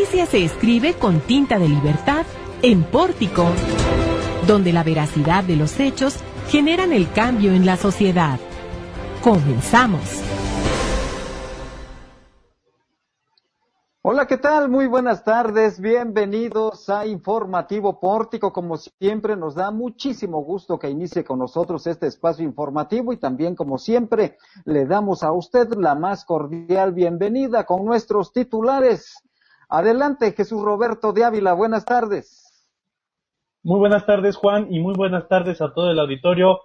noticia se escribe con tinta de libertad en Pórtico, donde la veracidad de los hechos generan el cambio en la sociedad. Comenzamos. Hola, ¿qué tal? Muy buenas tardes. Bienvenidos a Informativo Pórtico. Como siempre, nos da muchísimo gusto que inicie con nosotros este espacio informativo y también, como siempre, le damos a usted la más cordial bienvenida con nuestros titulares. Adelante, Jesús Roberto de Ávila. Buenas tardes. Muy buenas tardes, Juan, y muy buenas tardes a todo el auditorio.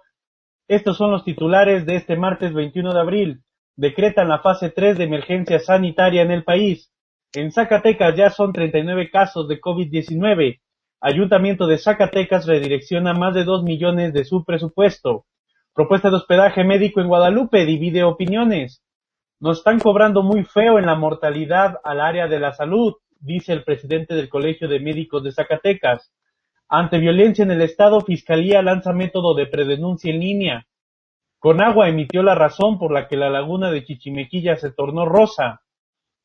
Estos son los titulares de este martes 21 de abril. Decretan la fase 3 de emergencia sanitaria en el país. En Zacatecas ya son 39 casos de COVID-19. Ayuntamiento de Zacatecas redirecciona más de 2 millones de su presupuesto. Propuesta de hospedaje médico en Guadalupe divide opiniones. Nos están cobrando muy feo en la mortalidad al área de la salud, dice el presidente del Colegio de Médicos de Zacatecas. Ante violencia en el Estado, Fiscalía lanza método de predenuncia en línea. Conagua emitió la razón por la que la laguna de Chichimequilla se tornó rosa.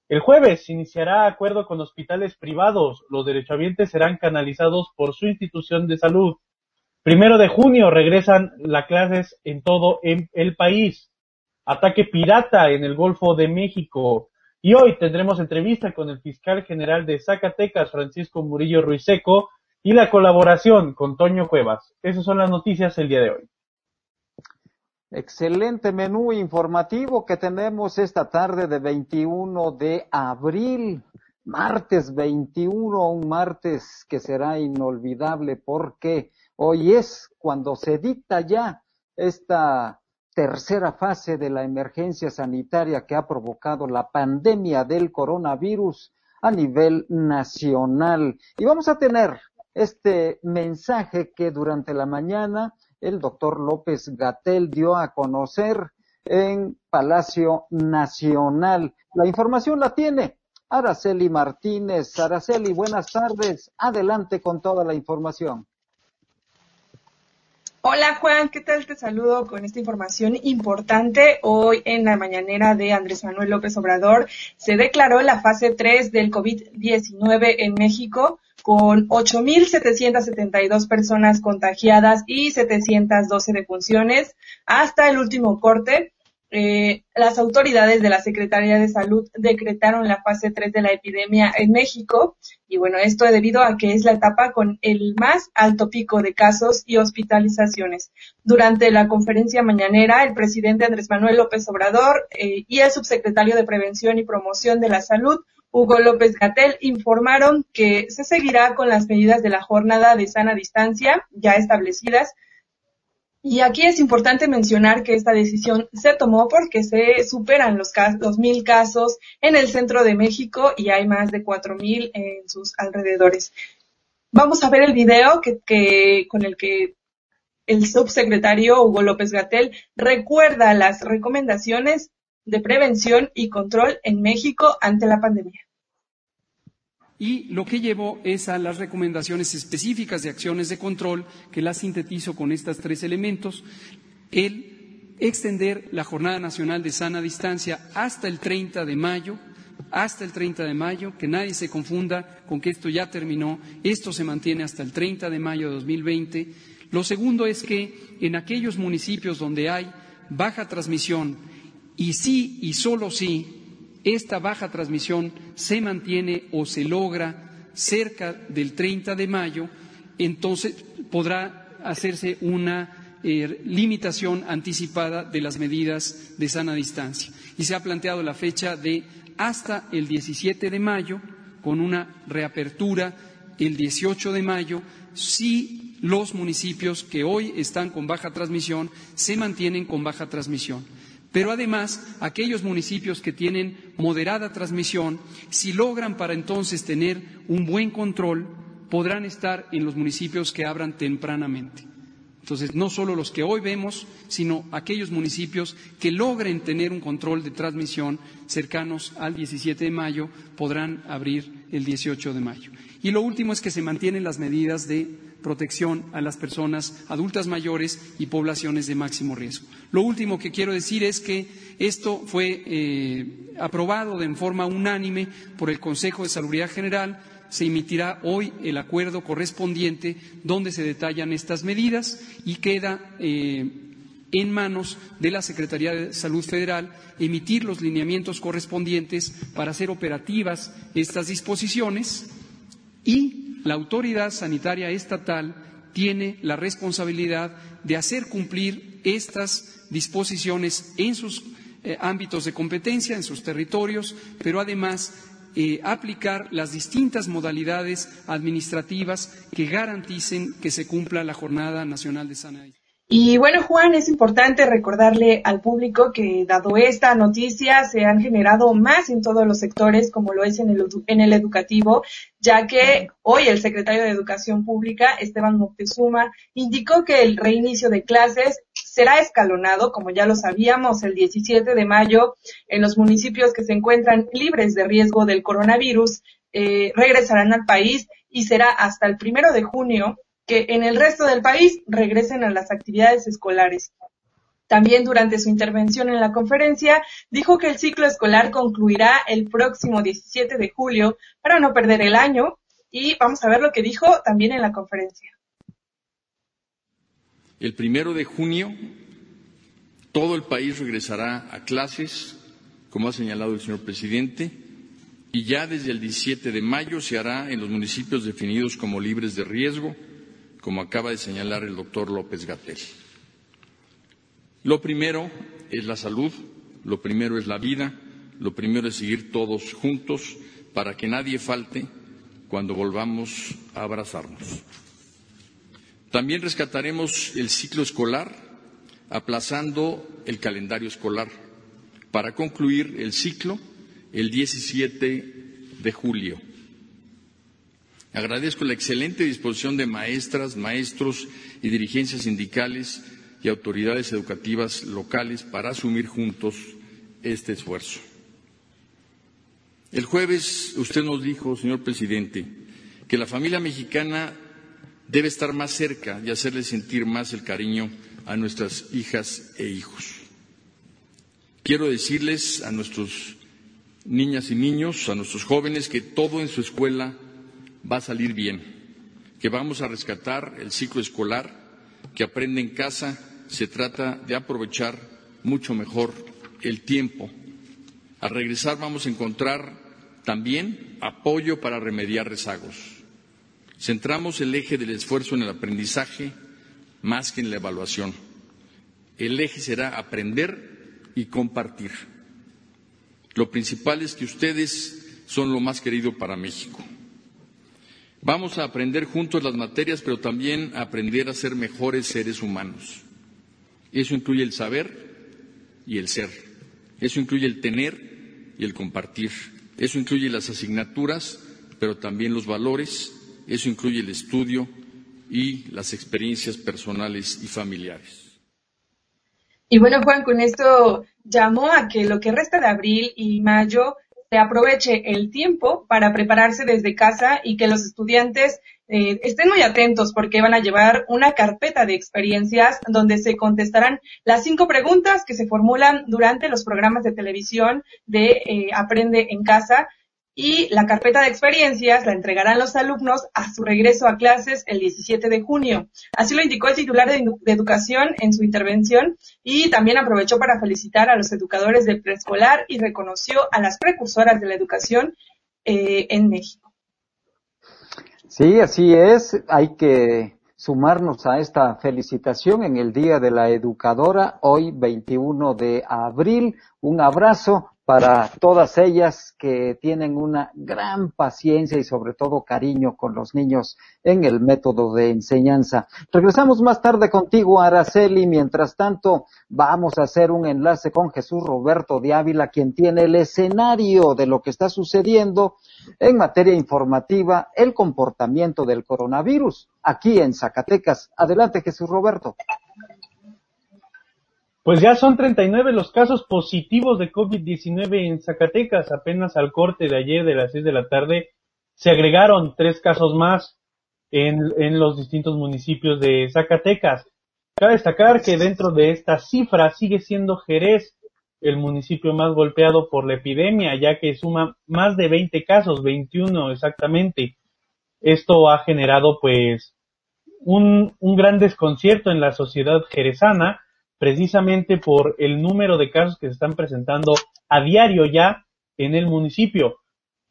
El jueves iniciará acuerdo con hospitales privados. Los derechohabientes serán canalizados por su institución de salud. Primero de junio regresan las clases en todo el país. Ataque pirata en el Golfo de México. Y hoy tendremos entrevista con el fiscal general de Zacatecas, Francisco Murillo Ruiseco, y la colaboración con Toño Cuevas. Esas son las noticias el día de hoy. Excelente menú informativo que tenemos esta tarde de 21 de abril, martes 21, un martes que será inolvidable porque hoy es cuando se dicta ya esta tercera fase de la emergencia sanitaria que ha provocado la pandemia del coronavirus a nivel nacional. Y vamos a tener este mensaje que durante la mañana el doctor López Gatel dio a conocer en Palacio Nacional. La información la tiene Araceli Martínez. Araceli, buenas tardes. Adelante con toda la información. Hola Juan, ¿qué tal? Te saludo con esta información importante. Hoy en la mañanera de Andrés Manuel López Obrador se declaró la fase 3 del COVID-19 en México con 8.772 personas contagiadas y 712 defunciones hasta el último corte. Eh, las autoridades de la Secretaría de Salud decretaron la fase 3 de la epidemia en México y bueno, esto debido a que es la etapa con el más alto pico de casos y hospitalizaciones. Durante la conferencia mañanera, el presidente Andrés Manuel López Obrador eh, y el subsecretario de Prevención y Promoción de la Salud, Hugo López Gatel, informaron que se seguirá con las medidas de la jornada de sana distancia ya establecidas y aquí es importante mencionar que esta decisión se tomó porque se superan los, los mil casos en el centro de México y hay más de cuatro mil en sus alrededores. Vamos a ver el video que, con el que el subsecretario Hugo López Gatel recuerda las recomendaciones de prevención y control en México ante la pandemia y lo que llevó es a las recomendaciones específicas de acciones de control que las sintetizo con estos tres elementos. El extender la Jornada Nacional de Sana Distancia hasta el 30 de mayo, hasta el 30 de mayo, que nadie se confunda con que esto ya terminó, esto se mantiene hasta el 30 de mayo de 2020. Lo segundo es que en aquellos municipios donde hay baja transmisión y sí y solo sí esta baja transmisión se mantiene o se logra cerca del 30 de mayo, entonces podrá hacerse una eh, limitación anticipada de las medidas de sana distancia. Y se ha planteado la fecha de hasta el 17 de mayo, con una reapertura el 18 de mayo, si los municipios que hoy están con baja transmisión se mantienen con baja transmisión. Pero además, aquellos municipios que tienen moderada transmisión, si logran para entonces tener un buen control, podrán estar en los municipios que abran tempranamente. Entonces, no solo los que hoy vemos, sino aquellos municipios que logren tener un control de transmisión cercanos al 17 de mayo podrán abrir el 18 de mayo. Y lo último es que se mantienen las medidas de protección a las personas adultas mayores y poblaciones de máximo riesgo. Lo último que quiero decir es que esto fue eh, aprobado en forma unánime por el Consejo de Salubridad General. Se emitirá hoy el acuerdo correspondiente donde se detallan estas medidas y queda eh, en manos de la Secretaría de Salud Federal emitir los lineamientos correspondientes para hacer operativas estas disposiciones y la autoridad sanitaria estatal tiene la responsabilidad de hacer cumplir estas disposiciones en sus eh, ámbitos de competencia, en sus territorios, pero además eh, aplicar las distintas modalidades administrativas que garanticen que se cumpla la Jornada Nacional de Sanidad. Y bueno, Juan, es importante recordarle al público que dado esta noticia se han generado más en todos los sectores, como lo es en el, en el educativo, ya que hoy el secretario de Educación Pública, Esteban Moctezuma, indicó que el reinicio de clases será escalonado, como ya lo sabíamos, el 17 de mayo en los municipios que se encuentran libres de riesgo del coronavirus, eh, regresarán al país y será hasta el primero de junio que en el resto del país regresen a las actividades escolares. También durante su intervención en la conferencia dijo que el ciclo escolar concluirá el próximo 17 de julio para no perder el año y vamos a ver lo que dijo también en la conferencia. El primero de junio todo el país regresará a clases, como ha señalado el señor presidente, y ya desde el 17 de mayo se hará en los municipios definidos como libres de riesgo como acaba de señalar el doctor López Gatel. Lo primero es la salud, lo primero es la vida, lo primero es seguir todos juntos para que nadie falte cuando volvamos a abrazarnos. También rescataremos el ciclo escolar, aplazando el calendario escolar para concluir el ciclo el 17 de julio. Agradezco la excelente disposición de maestras, maestros y dirigencias sindicales y autoridades educativas locales para asumir juntos este esfuerzo. El jueves usted nos dijo, señor presidente, que la familia mexicana debe estar más cerca y hacerle sentir más el cariño a nuestras hijas e hijos. Quiero decirles a nuestros niñas y niños, a nuestros jóvenes, que todo en su escuela va a salir bien, que vamos a rescatar el ciclo escolar, que aprende en casa, se trata de aprovechar mucho mejor el tiempo. Al regresar vamos a encontrar también apoyo para remediar rezagos. Centramos el eje del esfuerzo en el aprendizaje más que en la evaluación. El eje será aprender y compartir. Lo principal es que ustedes son lo más querido para México. Vamos a aprender juntos las materias, pero también a aprender a ser mejores seres humanos. Eso incluye el saber y el ser. Eso incluye el tener y el compartir. Eso incluye las asignaturas, pero también los valores. Eso incluye el estudio y las experiencias personales y familiares. Y bueno, Juan, con esto llamó a que lo que resta de abril y mayo aproveche el tiempo para prepararse desde casa y que los estudiantes eh, estén muy atentos porque van a llevar una carpeta de experiencias donde se contestarán las cinco preguntas que se formulan durante los programas de televisión de eh, Aprende en Casa y la carpeta de experiencias la entregarán los alumnos a su regreso a clases el 17 de junio. Así lo indicó el titular de, Educación en su intervención y también aprovechó para felicitar a los educadores de preescolar y reconoció a las precursoras de la educación eh, en México. Sí, así es. Hay que sumarnos a esta felicitación en el Día de la Educadora, hoy 21 de abril. Un abrazo para todas ellas que tienen una gran paciencia y sobre todo cariño con los niños en el método de enseñanza. Regresamos más tarde contigo, Araceli. Mientras tanto, vamos a hacer un enlace con Jesús Roberto de Ávila, quien tiene el escenario de lo que está sucediendo en materia informativa, el comportamiento del coronavirus aquí en Zacatecas. Adelante, Jesús Roberto. Pues ya son 39 los casos positivos de COVID-19 en Zacatecas. Apenas al corte de ayer de las 6 de la tarde se agregaron tres casos más en, los distintos municipios de Zacatecas. Cabe destacar que dentro de esta cifra sigue siendo Jerez el municipio más golpeado por la epidemia, ya que suma más de 20 casos, 21 exactamente. Esto ha generado pues un, un gran desconcierto en la sociedad jerezana, precisamente por el número de casos que se están presentando a diario ya en el municipio.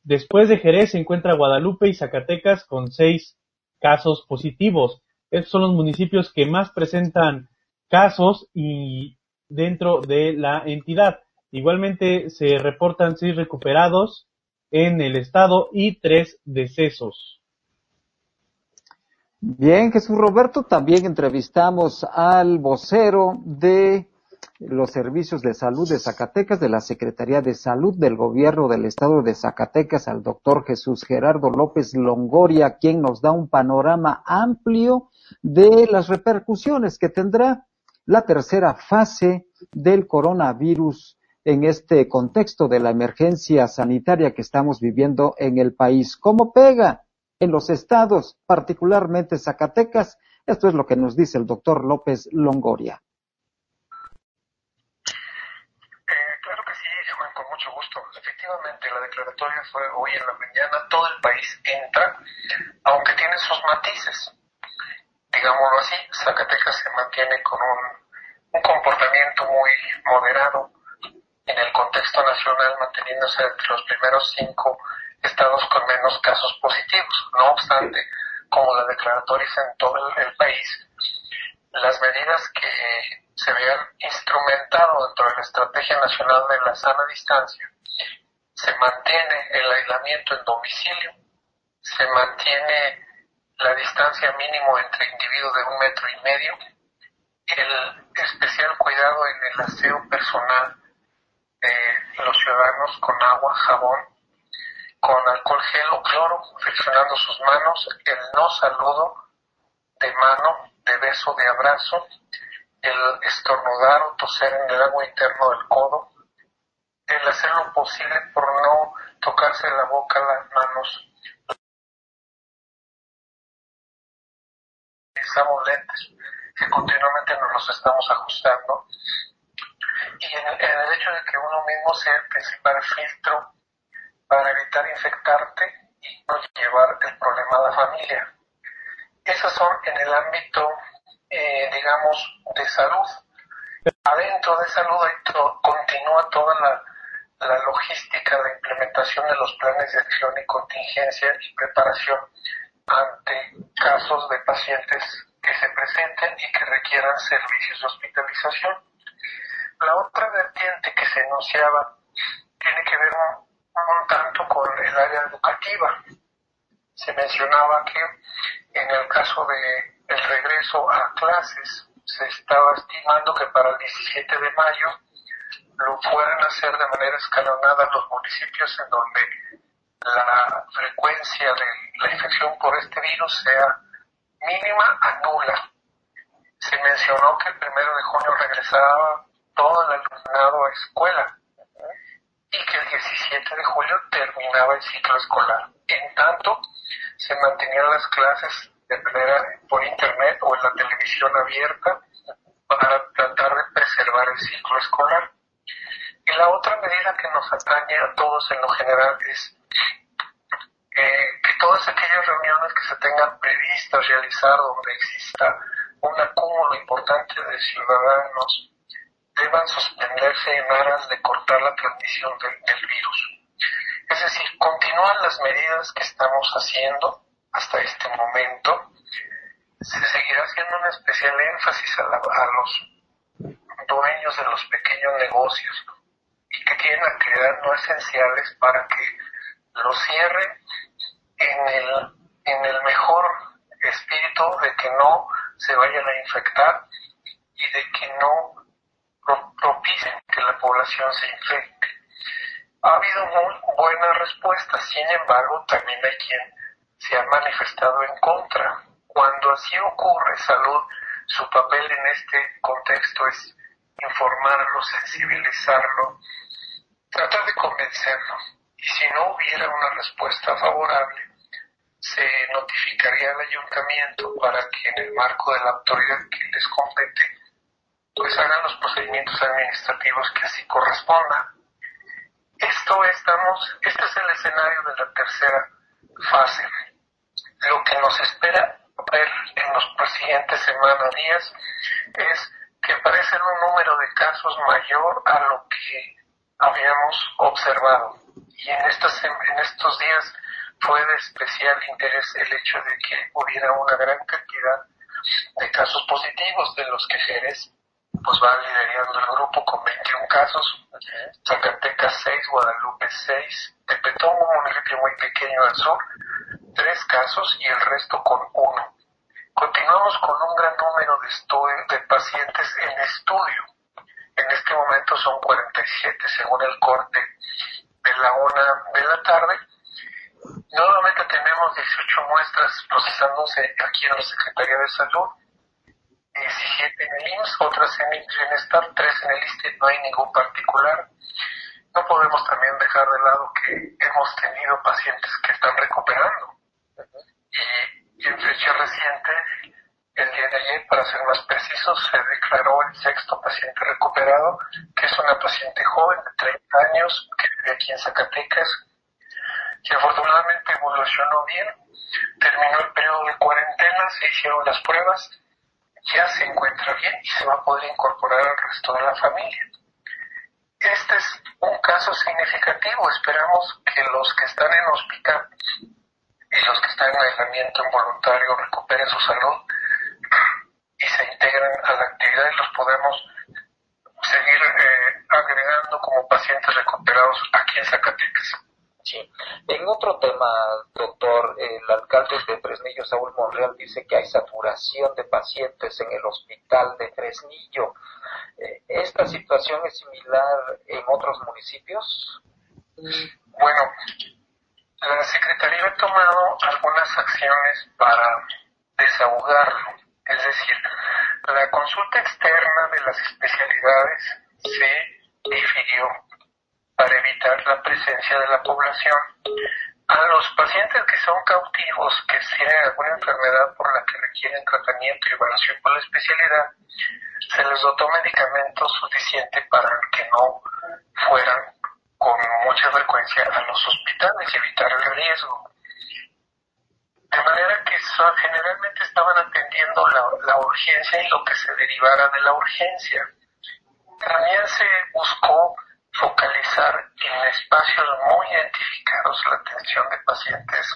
Después de Jerez se encuentra Guadalupe y Zacatecas con seis casos positivos. Estos son los municipios que más presentan casos y dentro de la entidad. Igualmente se reportan seis recuperados en el estado y tres decesos. Bien, Jesús Roberto, también entrevistamos al vocero de los servicios de salud de Zacatecas, de la Secretaría de Salud del Gobierno del Estado de Zacatecas, al doctor Jesús Gerardo López Longoria, quien nos da un panorama amplio de las repercusiones que tendrá la tercera fase del coronavirus en este contexto de la emergencia sanitaria que estamos viviendo en el país. ¿Cómo pega en los estados, particularmente Zacatecas? Esto es lo que nos dice el doctor López Longoria. mucho gusto. Efectivamente, la declaratoria fue hoy en la mañana. Todo el país entra, aunque tiene sus matices. Digámoslo así, Zacatecas se mantiene con un, un comportamiento muy moderado en el contexto nacional, manteniéndose entre los primeros cinco estados con menos casos positivos. No obstante, como la declaratoria en todo el país, las medidas que se habían instrumentado dentro de la Estrategia Nacional de la Sana Distancia, se mantiene el aislamiento en domicilio, se mantiene la distancia mínimo entre individuos de un metro y medio, el especial cuidado en el aseo personal de los ciudadanos con agua, jabón, con alcohol gel o cloro, friccionando sus manos, el no saludo de mano, de beso, de abrazo, el estornudar o toser en el agua interno del codo, el hacer lo posible por no tocarse la boca, las manos. Utilizamos lentes que continuamente nos los estamos ajustando y el, en el hecho de que uno mismo sea el principal filtro para evitar infectarte y no llevar el problema a la familia. Esas son en el ámbito eh, digamos, de salud. Adentro de salud continúa toda la, la logística de implementación de los planes de acción y contingencia y preparación ante casos de pacientes que se presenten y que requieran servicios de hospitalización. La otra vertiente que se enunciaba tiene que ver un, tanto con el área educativa. Se mencionaba que en el caso de el regreso a clases se estaba estimando que para el 17 de mayo lo fueran a hacer de manera escalonada los municipios en donde la frecuencia de la infección por este virus sea mínima a nula. Se mencionó que el primero de junio regresaba todo el alumnado a escuela y que el 17 de julio terminaba el ciclo escolar. En tanto, se mantenían las clases de manera por internet o en la televisión abierta para tratar de preservar el ciclo escolar. Y la otra medida que nos atañe a todos en lo general es eh, que todas aquellas reuniones que se tengan previstas realizar donde exista un acúmulo importante de ciudadanos deban suspenderse en aras de cortar la transmisión del virus. Es decir, continúan las medidas que estamos haciendo, hasta este momento, se seguirá haciendo un especial énfasis a, los dueños de los pequeños negocios y que tienen actividades no esenciales para que lo cierren en el, en el mejor espíritu de que no se vayan a infectar y de que no propicien que la población se infecte. Ha habido muy buena respuesta, sin embargo, también hay quien se ha manifestado en contra. Cuando así ocurre, salud, su papel en este contexto es informarlo, sensibilizarlo, tratar de convencerlo. Y si no hubiera una respuesta favorable, se notificaría al ayuntamiento para que en el marco de la autoridad que les compete, pues hagan los procedimientos administrativos que así correspondan. Esto estamos, este es el escenario de la tercera fase. Lo que nos espera ver en los siguientes semanas, días, es que aparece un número de casos mayor a lo que habíamos observado. Y en, estas, en estos días fue de especial interés el hecho de que hubiera una gran cantidad de casos positivos, de los que Jerez pues va liderando el grupo con 21 casos, Zacatecas 6, Guadalupe 6, Tepetón, un municipio muy pequeño al sur, 3 casos y el resto con 1. Continuamos con un gran número de, de pacientes en estudio. En este momento son 47 según el corte de la una de la tarde. Nuevamente tenemos 18 muestras procesándose aquí en la Secretaría de Salud, 17 en el IMSS, otras en el Bienestar, 3 en el ISTE, no hay ningún particular. No podemos también dejar de lado que hemos tenido pacientes que están recuperando. Y, y en fecha reciente, el día de ayer, para ser más precisos, se declaró el sexto paciente recuperado, que es una paciente joven de 30 años que vive aquí en Zacatecas, que afortunadamente evolucionó bien, terminó el periodo de cuarentena, se hicieron las pruebas, ya se encuentra bien y se va a poder incorporar al resto de la familia. Este es un caso significativo. Esperamos que los que están en hospital y los que están en aislamiento involuntario recuperen su salud y se integren a la actividad y los podemos seguir eh, agregando como pacientes recuperados aquí en Zacatecas. Sí. En otro tema, doctor, el alcalde de Fresnillo, Saúl Monreal, dice que hay saturación de pacientes en el hospital de Fresnillo. Eh, ¿Esta situación es similar en otros municipios? Bueno, la Secretaría ha tomado algunas acciones para desahogarlo. Es decir, la consulta externa de las especialidades se difirió para evitar la presencia de la población. A los pacientes que son cautivos, que tienen alguna enfermedad por la que requieren tratamiento y evaluación por la especialidad, se les dotó medicamento suficiente para que no fueran con mucha frecuencia a los hospitales y evitar el riesgo. De manera que generalmente estaban atendiendo la, la urgencia y lo que se derivara de la urgencia. También se buscó focalizar en espacios muy identificados la atención de pacientes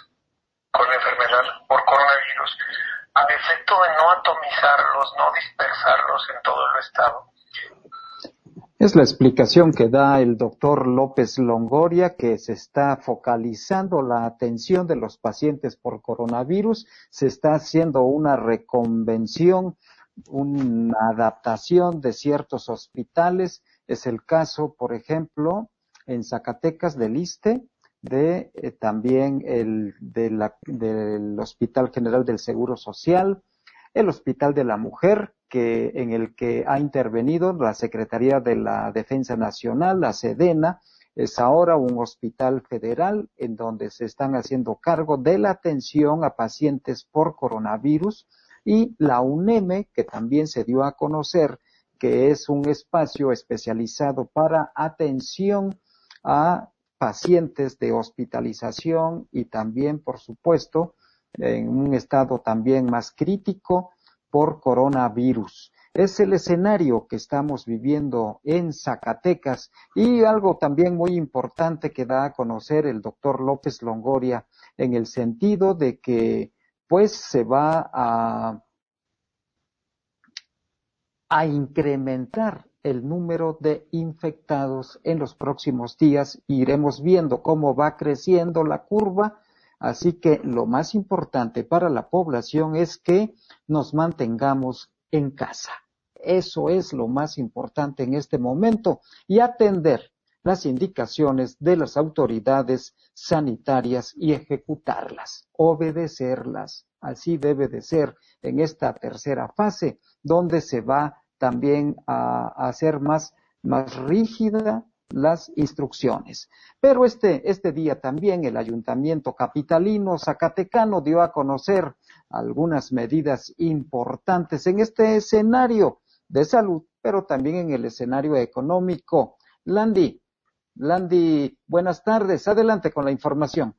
con enfermedad por coronavirus, a efecto de no atomizarlos, no dispersarlos en todo el estado. Es la explicación que da el doctor López Longoria, que se está focalizando la atención de los pacientes por coronavirus, se está haciendo una reconvención, una adaptación de ciertos hospitales es el caso, por ejemplo, en Zacatecas del ISTE, de eh, también el del Hospital General del Seguro Social, el Hospital de la Mujer, que en el que ha intervenido la Secretaría de la Defensa Nacional, la SEDENA, es ahora un hospital federal en donde se están haciendo cargo de la atención a pacientes por coronavirus y la UNEME, que también se dio a conocer que es un espacio especializado para atención a pacientes de hospitalización y también, por supuesto, en un estado también más crítico por coronavirus. Es el escenario que estamos viviendo en Zacatecas y algo también muy importante que da a conocer el doctor López Longoria en el sentido de que pues se va a a incrementar el número de infectados en los próximos días. Iremos viendo cómo va creciendo la curva. Así que lo más importante para la población es que nos mantengamos en casa. Eso es lo más importante en este momento y atender las indicaciones de las autoridades sanitarias y ejecutarlas, obedecerlas. Así debe de ser en esta tercera fase, donde se va también a, ser más, más rígida las instrucciones. Pero este, este día también el ayuntamiento capitalino Zacatecano dio a conocer algunas medidas importantes en este escenario de salud, pero también en el escenario económico. Landy, Landy, buenas tardes. Adelante con la información.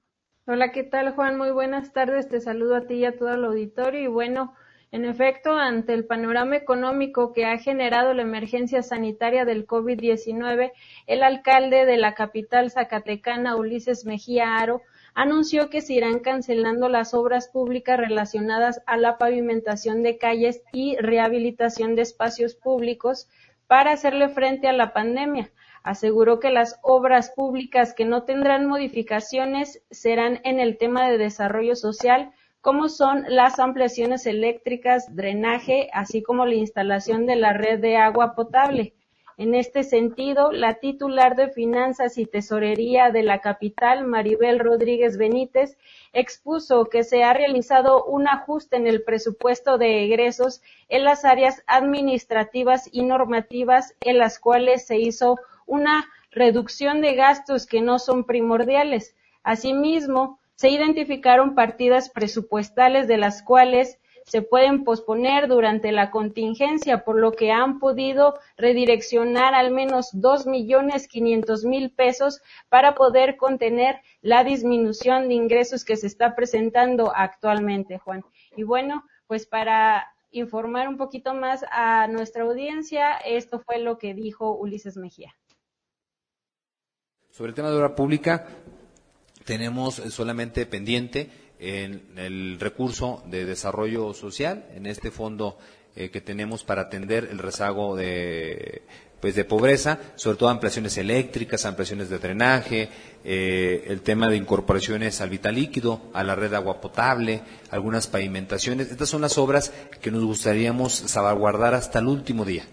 Hola, ¿qué tal, Juan? Muy buenas tardes. Te saludo a ti y a todo el auditorio. Y bueno, en efecto, ante el panorama económico que ha generado la emergencia sanitaria del COVID-19, el alcalde de la capital zacatecana, Ulises Mejía Aro, anunció que se irán cancelando las obras públicas relacionadas a la pavimentación de calles y rehabilitación de espacios públicos para hacerle frente a la pandemia. Aseguró que las obras públicas que no tendrán modificaciones serán en el tema de desarrollo social, como son las ampliaciones eléctricas, drenaje, así como la instalación de la red de agua potable. En este sentido, la titular de Finanzas y Tesorería de la capital, Maribel Rodríguez Benítez, expuso que se ha realizado un ajuste en el presupuesto de egresos en las áreas administrativas y normativas en las cuales se hizo una reducción de gastos que no son primordiales. Asimismo, se identificaron partidas presupuestales de las cuales se pueden posponer durante la contingencia, por lo que han podido redireccionar al menos dos millones quinientos mil pesos para poder contener la disminución de ingresos que se está presentando actualmente, Juan. Y bueno, pues para informar un poquito más a nuestra audiencia, esto fue lo que dijo Ulises Mejía. Sobre el tema de obra pública, tenemos solamente pendiente en el recurso de desarrollo social, en este fondo eh, que tenemos para atender el rezago de pues de pobreza, sobre todo ampliaciones eléctricas, ampliaciones de drenaje, eh, el tema de incorporaciones al vital líquido, a la red de agua potable, algunas pavimentaciones. Estas son las obras que nos gustaríamos salvaguardar hasta el último día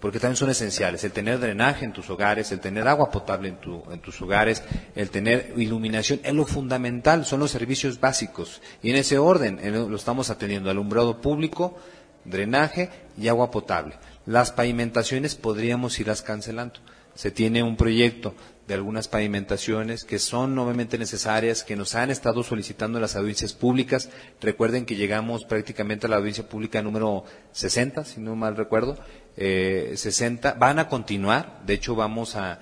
porque también son esenciales. El tener drenaje en tus hogares, el tener agua potable en, tu, en tus hogares, el tener iluminación, es lo fundamental, son los servicios básicos. Y en ese orden lo estamos atendiendo, alumbrado público, drenaje y agua potable. Las pavimentaciones podríamos irlas cancelando. Se tiene un proyecto de algunas pavimentaciones que son nuevamente necesarias, que nos han estado solicitando las audiencias públicas. Recuerden que llegamos prácticamente a la audiencia pública número 60, si no mal recuerdo, eh, 60. Van a continuar, de hecho vamos a,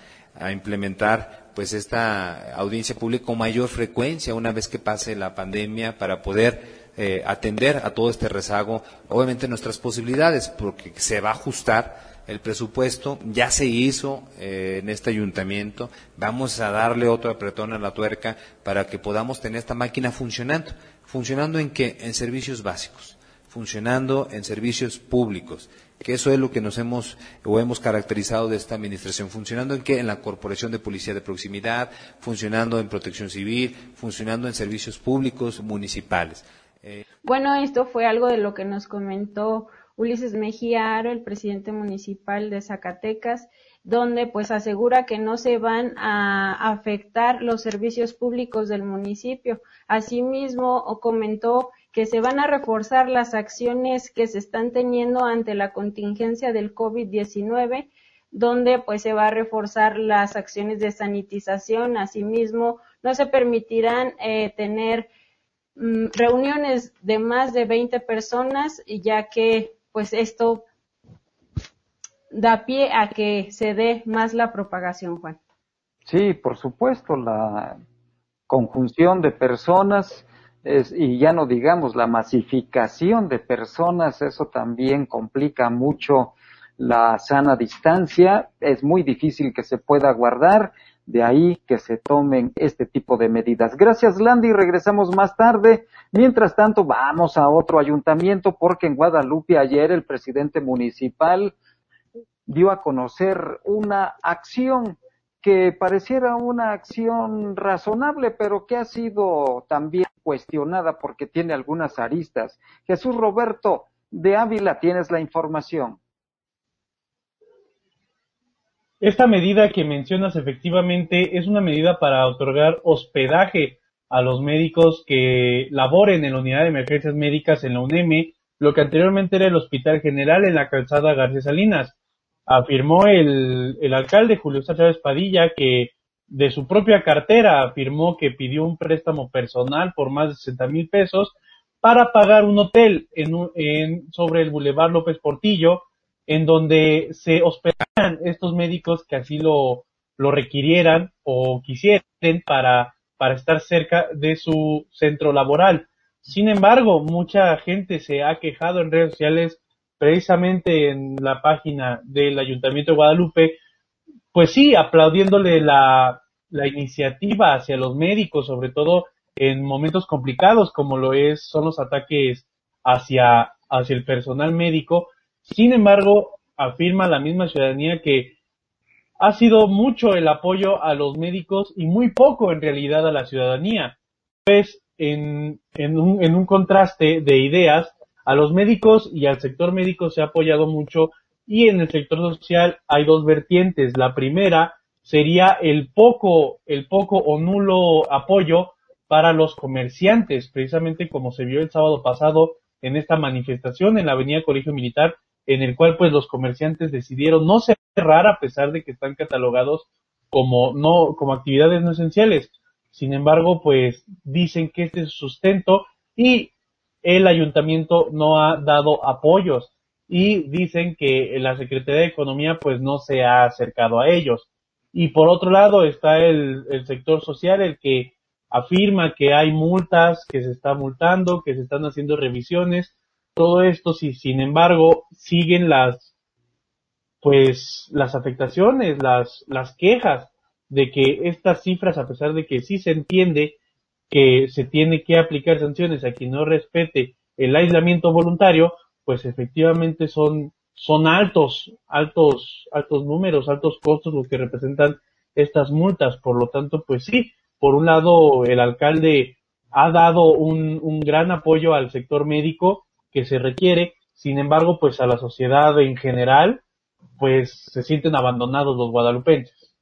implementar pues esta audiencia pública con mayor frecuencia una vez que pase la pandemia para poder eh, atender a todo este rezago, obviamente nuestras posibilidades, porque se va a ajustar el presupuesto ya se hizo eh, en este ayuntamiento. Vamos a darle otro apretón a la tuerca para que podamos tener esta máquina funcionando. ¿Funcionando en qué? En servicios básicos. Funcionando en servicios públicos. Que eso es lo que nos hemos o hemos caracterizado de esta administración. ¿Funcionando en qué? En la Corporación de Policía de Proximidad, funcionando en protección civil, funcionando en servicios públicos municipales. Eh, bueno, esto fue algo de lo que nos comentó Ulises Mejía Aro, el presidente municipal de Zacatecas, donde pues asegura que no se van a afectar los servicios públicos del municipio. Asimismo, comentó que se van a reforzar las acciones que se están teniendo ante la contingencia del COVID-19, donde pues se va a reforzar las acciones de sanitización. Asimismo, no se permitirán eh, tener mm, reuniones de más de 20 personas, ya que pues esto da pie a que se dé más la propagación, Juan. Sí, por supuesto, la conjunción de personas es, y ya no digamos la masificación de personas, eso también complica mucho la sana distancia, es muy difícil que se pueda guardar de ahí que se tomen este tipo de medidas. Gracias, Landy. Regresamos más tarde. Mientras tanto, vamos a otro ayuntamiento porque en Guadalupe ayer el presidente municipal dio a conocer una acción que pareciera una acción razonable, pero que ha sido también cuestionada porque tiene algunas aristas. Jesús Roberto de Ávila, tienes la información. Esta medida que mencionas efectivamente es una medida para otorgar hospedaje a los médicos que laboren en la unidad de emergencias médicas en la UNEM, lo que anteriormente era el Hospital General en la calzada García Salinas. afirmó el, el alcalde Julio Chávez Padilla que de su propia cartera afirmó que pidió un préstamo personal por más de 60 mil pesos para pagar un hotel en, en, sobre el Boulevard López Portillo, en donde se hospedaran estos médicos que así lo, lo requirieran o quisieran para, para estar cerca de su centro laboral. Sin embargo, mucha gente se ha quejado en redes sociales, precisamente en la página del Ayuntamiento de Guadalupe, pues sí, aplaudiéndole la, la iniciativa hacia los médicos, sobre todo en momentos complicados como lo es, son los ataques hacia, hacia el personal médico. Sin embargo, afirma la misma ciudadanía que ha sido mucho el apoyo a los médicos y muy poco en realidad a la ciudadanía. Pues en, en, un, en un contraste de ideas, a los médicos y al sector médico se ha apoyado mucho y en el sector social hay dos vertientes. La primera sería el poco, el poco o nulo apoyo para los comerciantes, precisamente como se vio el sábado pasado en esta manifestación en la Avenida Colegio Militar, en el cual pues los comerciantes decidieron no cerrar a pesar de que están catalogados como no, como actividades no esenciales. Sin embargo, pues dicen que este es sustento y el ayuntamiento no ha dado apoyos y dicen que la Secretaría de Economía pues no se ha acercado a ellos. Y por otro lado está el, el sector social, el que afirma que hay multas, que se está multando, que se están haciendo revisiones, todo esto si sin embargo siguen las pues las afectaciones, las las quejas de que estas cifras a pesar de que sí se entiende que se tiene que aplicar sanciones a quien no respete el aislamiento voluntario, pues efectivamente son son altos, altos, altos números, altos costos los que representan estas multas. Por lo tanto, pues sí, por un lado, el alcalde ha dado un, un gran apoyo al sector médico que se requiere, sin embargo, pues a la sociedad en general, pues se sienten abandonados los guadalupenses.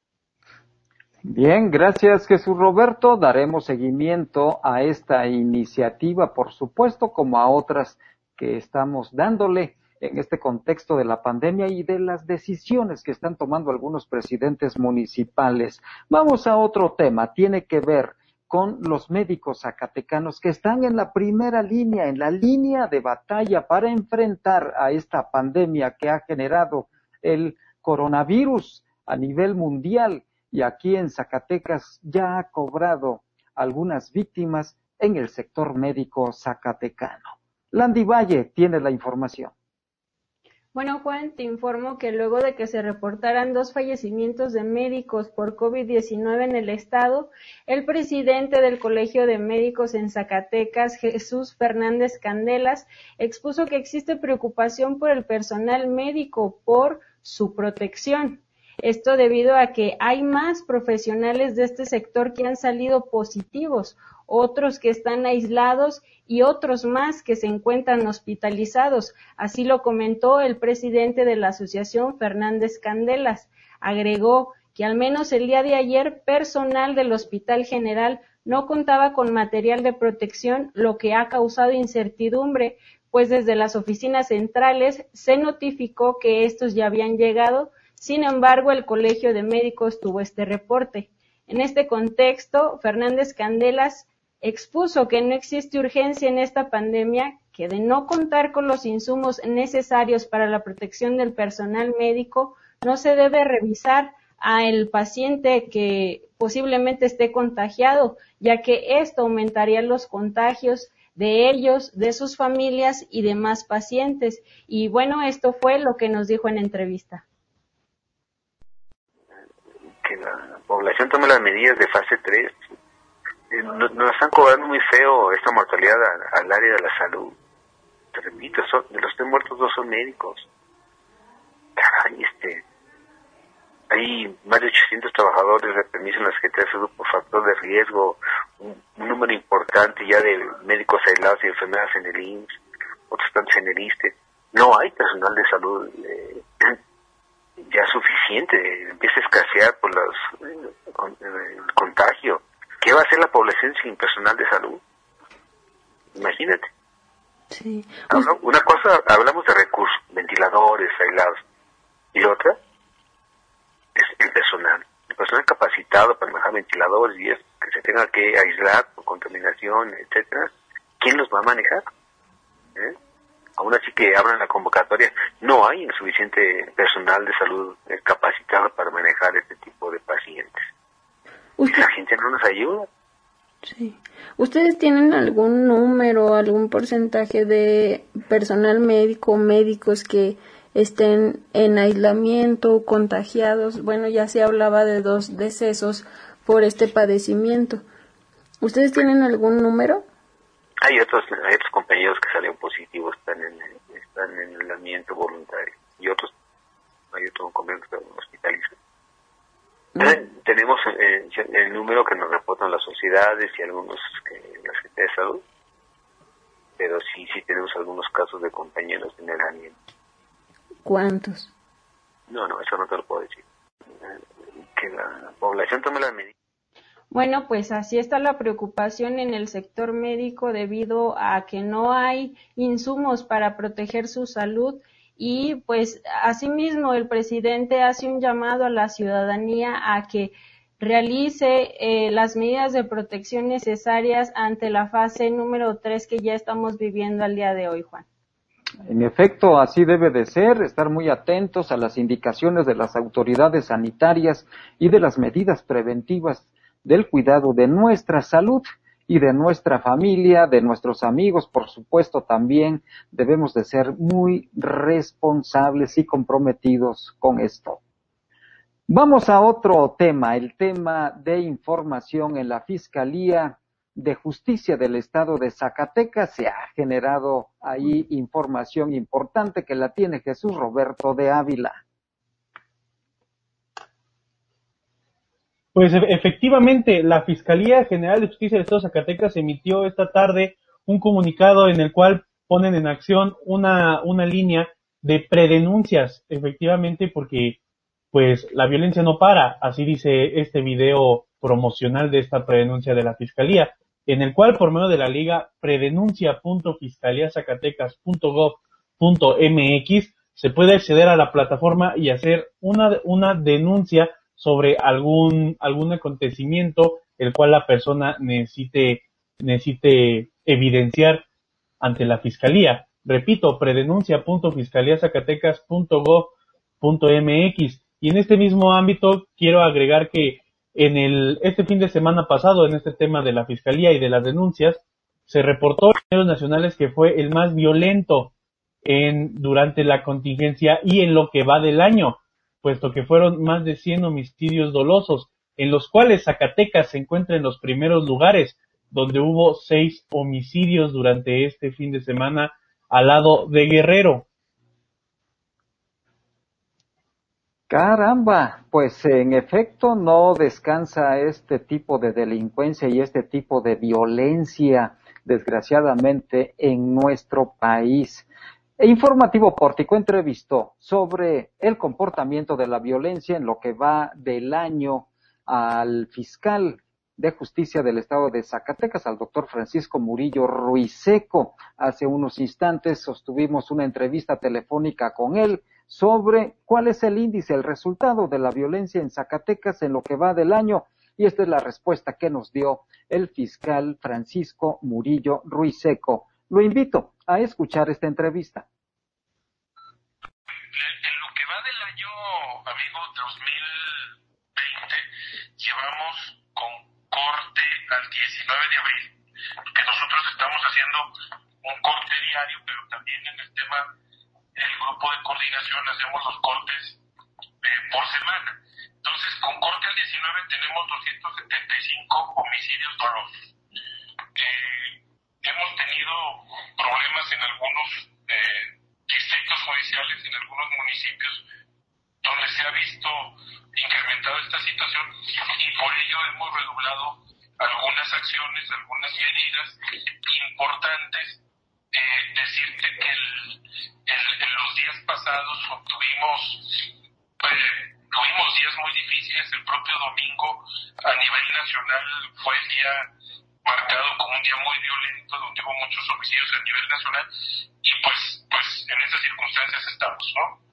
Bien, gracias Jesús Roberto. Daremos seguimiento a esta iniciativa, por supuesto, como a otras que estamos dándole en este contexto de la pandemia y de las decisiones que están tomando algunos presidentes municipales. Vamos a otro tema, tiene que ver con los médicos zacatecanos que están en la primera línea, en la línea de batalla para enfrentar a esta pandemia que ha generado el coronavirus a nivel mundial y aquí en Zacatecas ya ha cobrado algunas víctimas en el sector médico zacatecano. Landy Valle tiene la información. Bueno, Juan, te informo que luego de que se reportaran dos fallecimientos de médicos por COVID-19 en el estado, el presidente del Colegio de Médicos en Zacatecas, Jesús Fernández Candelas, expuso que existe preocupación por el personal médico por su protección. Esto debido a que hay más profesionales de este sector que han salido positivos, otros que están aislados y otros más que se encuentran hospitalizados. Así lo comentó el presidente de la Asociación, Fernández Candelas. Agregó que al menos el día de ayer personal del Hospital General no contaba con material de protección, lo que ha causado incertidumbre, pues desde las oficinas centrales se notificó que estos ya habían llegado, sin embargo el Colegio de Médicos tuvo este reporte. En este contexto, Fernández Candelas expuso que no existe urgencia en esta pandemia, que de no contar con los insumos necesarios para la protección del personal médico, no se debe revisar al paciente que posiblemente esté contagiado, ya que esto aumentaría los contagios de ellos, de sus familias y demás pacientes. Y bueno, esto fue lo que nos dijo en entrevista. Que la población tome las medidas de fase 3 eh, nos, están cobrando muy feo esta mortalidad al, área de la salud. Te repito, de los tres muertos dos son médicos. Caray, este, hay más de 800 trabajadores de permiso en la Secretaría de Salud por factor de riesgo, un, número importante ya de médicos aislados y enfermeras en el IMSS, otros tantos en el ISTE. No hay personal de salud eh, ya suficiente, empieza a escasear por los, eh, el contagio ¿Qué va a hacer la población sin personal de salud? Imagínate. Sí. una cosa, hablamos de recursos, ventiladores, aislados. Y otra es el personal. El personal capacitado para manejar ventiladores y es que se tenga que aislar por contaminación, etcétera. ¿Quién los va a manejar? ¿Eh? Aún así que abran la convocatoria, no hay suficiente personal de salud capacitado para manejar este tipo de pacientes. La gente no nos ayuda. Sí. ¿Ustedes tienen algún número, algún porcentaje de personal médico médicos que estén en aislamiento, contagiados? Bueno, ya se hablaba de dos decesos por este padecimiento. ¿Ustedes tienen algún número? Hay otros, hay otros compañeros que salieron positivos, están en, están en aislamiento voluntario. Y otros, hay otros compañeros que están hospitalizados. Tenemos eh, el número que nos reportan las sociedades y algunos que la gente de salud, pero sí, sí tenemos algunos casos de compañeros en el aislamiento. ¿Cuántos? No, no, eso no te lo puedo decir. Eh, que la población tome las medidas bueno, pues así está la preocupación en el sector médico debido a que no hay insumos para proteger su salud y pues asimismo el presidente hace un llamado a la ciudadanía a que realice eh, las medidas de protección necesarias ante la fase número 3 que ya estamos viviendo al día de hoy, Juan. En efecto, así debe de ser, estar muy atentos a las indicaciones de las autoridades sanitarias y de las medidas preventivas del cuidado de nuestra salud y de nuestra familia, de nuestros amigos, por supuesto también debemos de ser muy responsables y comprometidos con esto. Vamos a otro tema, el tema de información en la Fiscalía de Justicia del Estado de Zacatecas. Se ha generado ahí información importante que la tiene Jesús Roberto de Ávila. Pues e-, efectivamente, la Fiscalía General de Justicia del Estado de Zacatecas emitió esta tarde un comunicado en el cual ponen en acción una, una línea de predenuncias, efectivamente, porque pues la violencia no para, así dice este video promocional de esta predenuncia de la Fiscalía, en el cual por medio de la liga predenuncia.fiscaliazacatecas.gov.mx se puede acceder a la plataforma y hacer una, una denuncia sobre algún, algún acontecimiento el cual la persona necesite, necesite evidenciar ante la fiscalía. Repito, predenuncia.fiscaliazacatecas.gov.mx. Y en este mismo ámbito quiero agregar que en el, este fin de semana pasado, en este tema de la fiscalía y de las denuncias, se reportó en los nacionales que fue el más violento en, durante la contingencia y en lo que va del año puesto que fueron más de 100 homicidios dolosos, en los cuales Zacatecas se encuentra en los primeros lugares, donde hubo seis homicidios durante este fin de semana al lado de Guerrero. Caramba, pues en efecto no descansa este tipo de delincuencia y este tipo de violencia, desgraciadamente, en nuestro país. E Informativo Pórtico entrevistó sobre el comportamiento de la violencia en lo que va del año al fiscal de justicia del estado de Zacatecas, al doctor Francisco Murillo Ruiseco. Hace unos instantes sostuvimos una entrevista telefónica con él sobre cuál es el índice, el resultado de la violencia en Zacatecas en lo que va del año. Y esta es la respuesta que nos dio el fiscal Francisco Murillo Ruiseco. Lo invito a escuchar esta entrevista. En lo que va del año, amigo, 2020, llevamos con corte al 19 de abril, que nosotros estamos haciendo un corte diario, pero también en el tema del grupo de coordinación hacemos los cortes eh, por semana. Entonces, con corte al 19 tenemos 275 homicidios dolosos. Eh, hemos tenido problemas en algunos eh, distritos judiciales, en algunos municipios, donde se ha visto incrementada esta situación y por ello hemos redoblado algunas acciones, algunas medidas importantes. Eh, decirte que en los días pasados obtuvimos, eh, tuvimos días muy difíciles. El propio domingo a nivel nacional fue el día marcado como un día muy violento, donde hubo muchos homicidios a nivel nacional, pues, pues en esas circunstancias estamos, ¿no?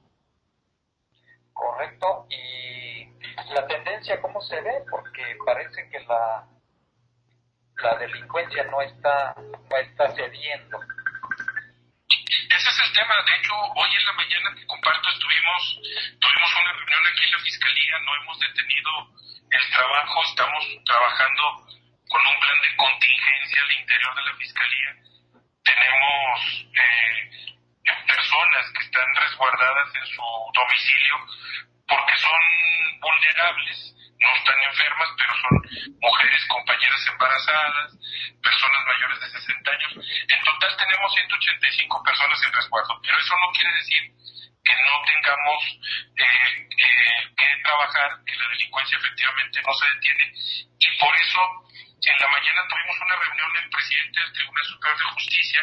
Correcto. Y la tendencia, ¿cómo se ve? Porque parece que la, la delincuencia no está, no está cediendo. Ese es el tema. De hecho, hoy en la mañana que comparto estuvimos, tuvimos una reunión aquí en la Fiscalía, no hemos detenido el trabajo, estamos trabajando con un plan de contingencia al interior de la Fiscalía. Tenemos eh, personas que están resguardadas en su domicilio porque son vulnerables, no están enfermas, pero son mujeres, compañeras embarazadas, personas mayores de 60 años. En total tenemos 185 personas en resguardo, pero eso no quiere decir que no tengamos eh, eh, que trabajar, que la delincuencia efectivamente no se detiene. Y por eso en la mañana tuvimos una reunión del presidente del Tribunal Superior de Justicia,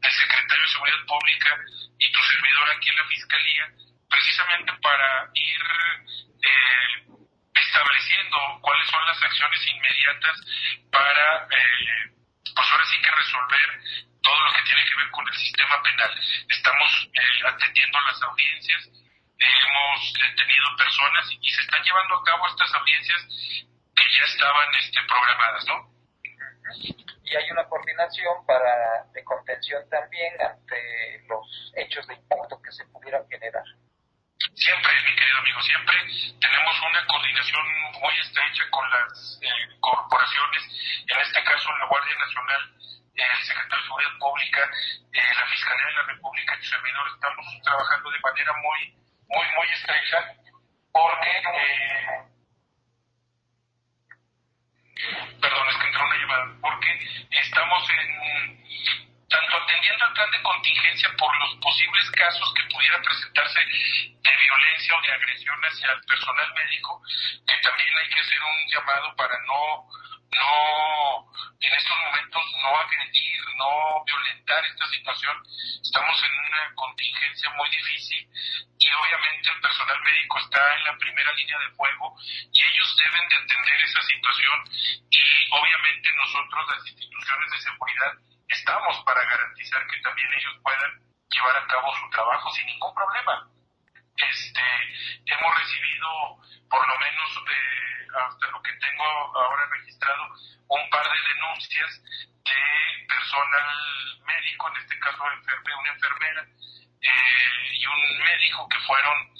del secretario de Seguridad Pública y tu servidor aquí en la Fiscalía, precisamente para ir eh, estableciendo cuáles son las acciones inmediatas para, eh, pues ahora sí que resolver todo lo que tiene que ver con el sistema penal. Estamos eh, atendiendo las audiencias, hemos tenido personas y, se están llevando a cabo estas audiencias ya estaban este, programadas, ¿no? Y hay una coordinación para de contención también ante los hechos de impacto que se pudieran generar. Siempre, mi querido amigo, siempre tenemos una coordinación muy estrecha con las eh, corporaciones, en este caso la Guardia Nacional, el Secretario de Seguridad Pública, eh, la Fiscalía de la República su servidor estamos trabajando de manera muy, muy, muy estrecha porque eh, perdón, es que entró una llamada, porque estamos en tanto atendiendo al plan de contingencia por los posibles casos que pudieran presentarse de violencia o de agresión hacia el personal médico, que también hay que hacer un llamado para no, no, en estos momentos no agredir, no violentar esta situación. Estamos en una contingencia muy difícil y obviamente el personal médico está en la primera línea de fuego y ellos deben de atender esa situación y obviamente nosotros las instituciones de seguridad estamos para garantizar que también ellos puedan llevar a cabo su trabajo sin ningún problema. Este, hemos recibido, por lo menos eh, hasta lo que tengo ahora registrado, un par de denuncias de personal médico, en este caso una enfermera eh, y un médico que fueron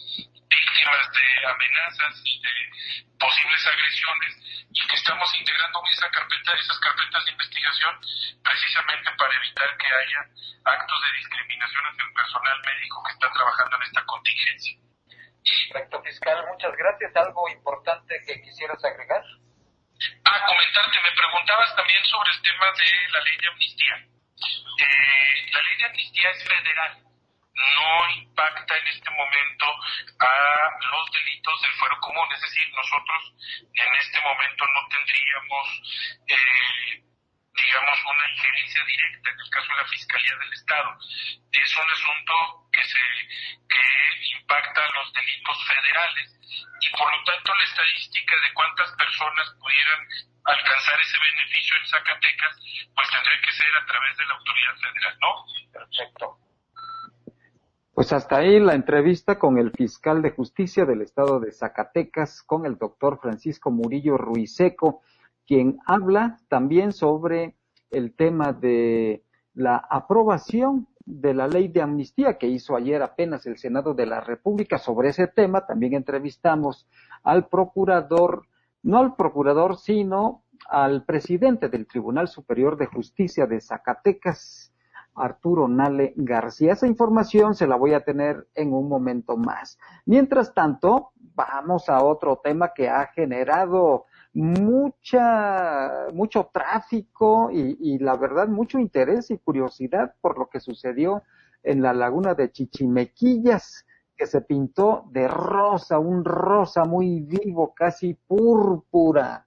víctimas de amenazas y de posibles agresiones y que estamos integrando esa carpeta, esas carpetas de investigación precisamente para evitar que haya actos de discriminación hacia el personal médico que está trabajando en esta contingencia. Recto fiscal, muchas gracias. ¿Algo importante que quisieras agregar? Ah, comentarte, me preguntabas también sobre el tema de la ley de amnistía. Eh, la ley de amnistía es federal no impacta en este momento a los delitos del fuero común. Es decir, nosotros en este momento no tendríamos, eh, digamos, una injerencia directa en el caso de la Fiscalía del Estado. Es un asunto que, se, que impacta a los delitos federales y por lo tanto la estadística de cuántas personas pudieran alcanzar ese beneficio en Zacatecas, pues tendría que ser a través de la autoridad federal, ¿no? Perfecto. Pues hasta ahí la entrevista con el fiscal de justicia del estado de Zacatecas, con el doctor Francisco Murillo Ruiseco, quien habla también sobre el tema de la aprobación de la ley de amnistía que hizo ayer apenas el Senado de la República. Sobre ese tema también entrevistamos al procurador, no al procurador, sino al presidente del Tribunal Superior de Justicia de Zacatecas, Arturo Nale García. Esa información se la voy a tener en un momento más. Mientras tanto, vamos a otro tema que ha generado mucha, mucho tráfico y, y, la verdad mucho interés y curiosidad por lo que sucedió en la laguna de Chichimequillas, que se pintó de rosa, un rosa muy vivo, casi púrpura.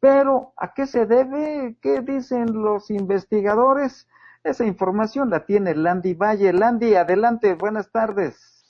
Pero, ¿a qué se debe? ¿Qué dicen los investigadores? Esa información la tiene Landy Valle. Landy, adelante, buenas tardes.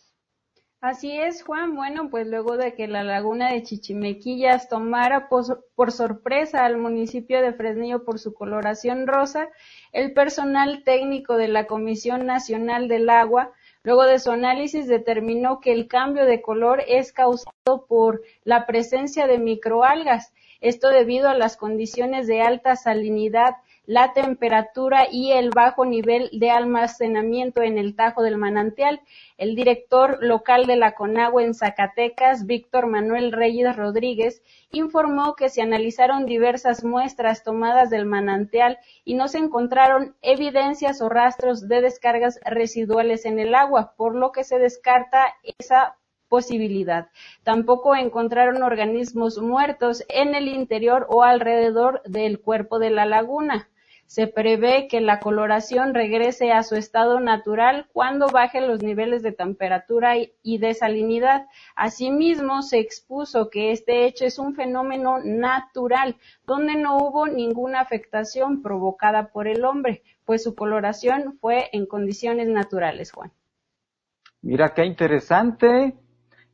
Así es, Juan. Bueno, pues luego de que la laguna de Chichimequillas tomara por, sorpresa al municipio de Fresnillo por su coloración rosa, el personal técnico de la Comisión Nacional del Agua Luego de su análisis determinó que el cambio de color es causado por la presencia de microalgas, esto debido a las condiciones de alta salinidad la temperatura y el bajo nivel de almacenamiento en el Tajo del Manantial. El director local de la Conagua en Zacatecas, Víctor Manuel Reyes Rodríguez, informó que se analizaron diversas muestras tomadas del manantial y no se encontraron evidencias o rastros de descargas residuales en el agua, por lo que se descarta esa posibilidad. Tampoco encontraron organismos muertos en el interior o alrededor del cuerpo de la laguna. Se prevé que la coloración regrese a su estado natural cuando bajen los niveles de temperatura y de salinidad. Asimismo, se expuso que este hecho es un fenómeno natural, donde no hubo ninguna afectación provocada por el hombre, pues su coloración fue en condiciones naturales, Juan. Mira qué interesante.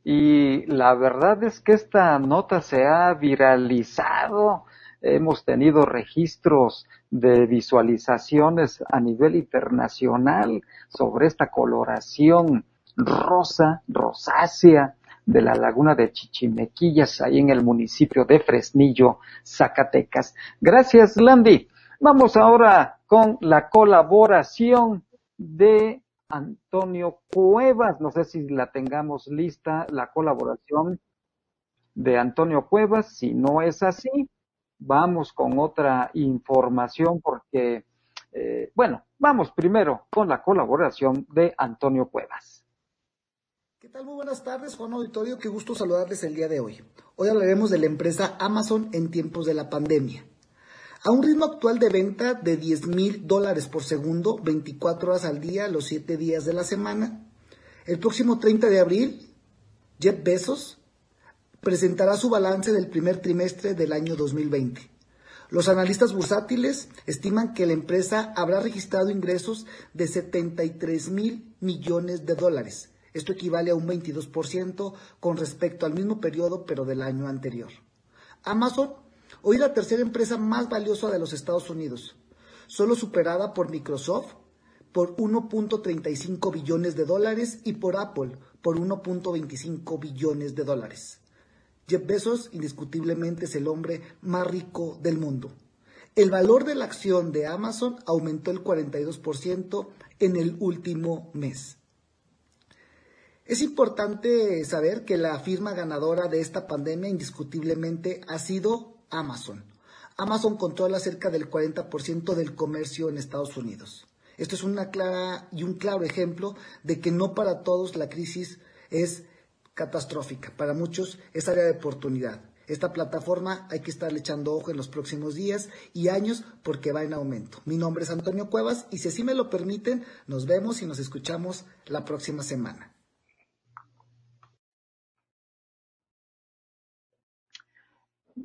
Y la verdad es que esta nota se ha viralizado hemos tenido registros de visualizaciones a nivel internacional sobre esta coloración rosa, rosácea de la laguna de Chichimequillas, ahí en el municipio de Fresnillo, Zacatecas. Gracias, Landy. Vamos ahora con la colaboración de Antonio Cuevas. No sé si la tengamos lista, la colaboración de Antonio Cuevas. Si no es así, vamos con otra información porque, eh, bueno, vamos primero con la colaboración de Antonio Cuevas. ¿Qué tal? Muy buenas tardes, Juan Auditorio. Qué gusto saludarles el día de hoy. Hoy hablaremos de la empresa Amazon en tiempos de la pandemia. A un ritmo actual de venta de 10 mil dólares por segundo, 24 horas al día, los 7 días de la semana, el próximo 30 de abril, Jeff Bezos presentará su balance del primer trimestre del año 2020. Los analistas bursátiles estiman que la empresa habrá registrado ingresos de 73 mil millones de dólares. Esto equivale a un 22% con respecto al mismo periodo, pero del año anterior. Amazon, hoy la tercera empresa más valiosa de los Estados Unidos, solo superada por Microsoft por 1.35 billones de dólares y por Apple por 1.25 billones de dólares. Jeff Bezos indiscutiblemente es el hombre más rico del mundo. El valor de la acción de Amazon aumentó el 42% en el último mes. Es importante saber que la firma ganadora de esta pandemia indiscutiblemente ha sido Amazon. Amazon controla cerca del 40% del comercio en Estados Unidos. Esto es una clara y un claro ejemplo de que no para todos la crisis es catastrófica. Para muchos es área de oportunidad. Esta plataforma hay que estarle echando ojo en los próximos días y años porque va en aumento. Mi nombre es Antonio Cuevas y si así me lo permiten, nos vemos y nos escuchamos la próxima semana.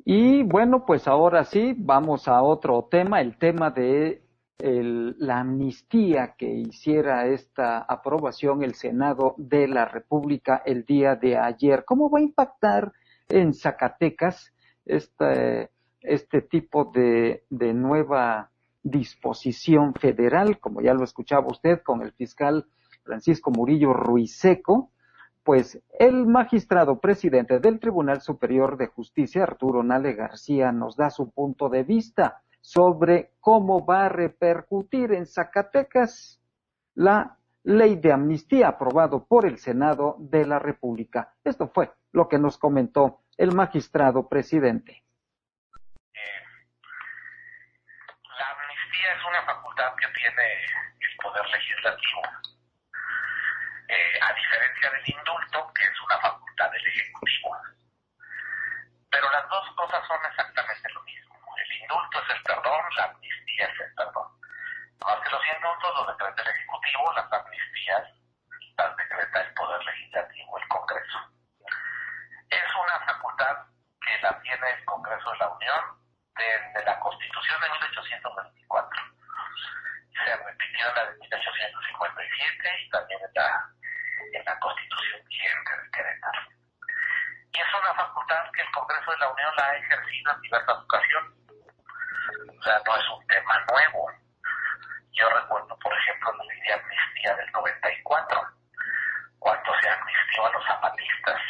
Y bueno, pues ahora sí, vamos a otro tema, el tema de el, la amnistía que hiciera esta aprobación el Senado de la República el día de ayer. ¿Cómo va a impactar en Zacatecas este, este tipo de, de nueva disposición federal, como ya lo escuchaba usted con el fiscal Francisco Murillo Ruiseco? Pues el magistrado presidente del Tribunal Superior de Justicia, Arturo Nale García, nos da su punto de vista sobre cómo va a repercutir en Zacatecas la ley de amnistía aprobado por el Senado de la República. Esto fue lo que nos comentó el magistrado presidente. la amnistía es una facultad que tiene el Poder Legislativo, eh, a diferencia del indulto, que es una facultad del Ejecutivo. Pero las dos cosas son exactamente lo mismo indulto es el perdón, la amnistía es el perdón. Más que los indultos los decreta el Ejecutivo, las amnistías las decreta el Poder Legislativo, el Congreso. Es una facultad que la tiene el Congreso de la Unión desde la Constitución de 1824. Se repitió en la de 1857 y también en la, en la Constitución vigente de Querétaro. Y es una facultad que el Congreso de la Unión la ha ejercido en diversas ocasiones sea, no es un tema nuevo. Yo recuerdo, por ejemplo, la ley de amnistía del 94, cuando se amnistió a los zapatistas.